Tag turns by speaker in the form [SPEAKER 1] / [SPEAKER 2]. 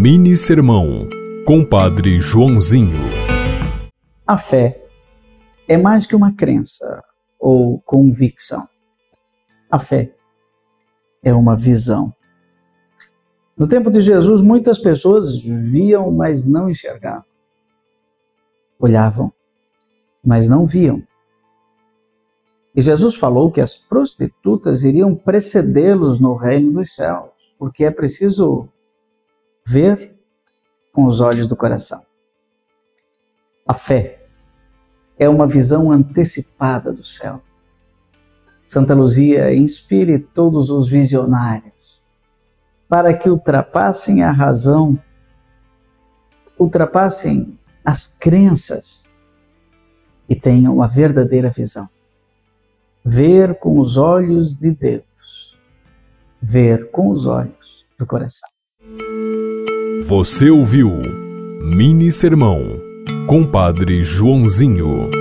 [SPEAKER 1] Mini Sermão, Compadre Joãozinho.
[SPEAKER 2] A fé é mais que uma crença ou convicção. A fé é uma visão. No tempo de Jesus, muitas pessoas viam, mas não enxergavam. Olhavam, mas não viam. E Jesus falou que as prostitutas iriam precedê-los no reino dos céus, porque é preciso ver com os olhos do coração. A fé é uma visão antecipada do céu. Santa Luzia inspire todos os visionários para que ultrapassem a razão, ultrapassem as crenças e tenham a verdadeira visão. Ver com os olhos de Deus, ver com os olhos do coração.
[SPEAKER 1] Você ouviu Mini Sermão, Compadre Joãozinho.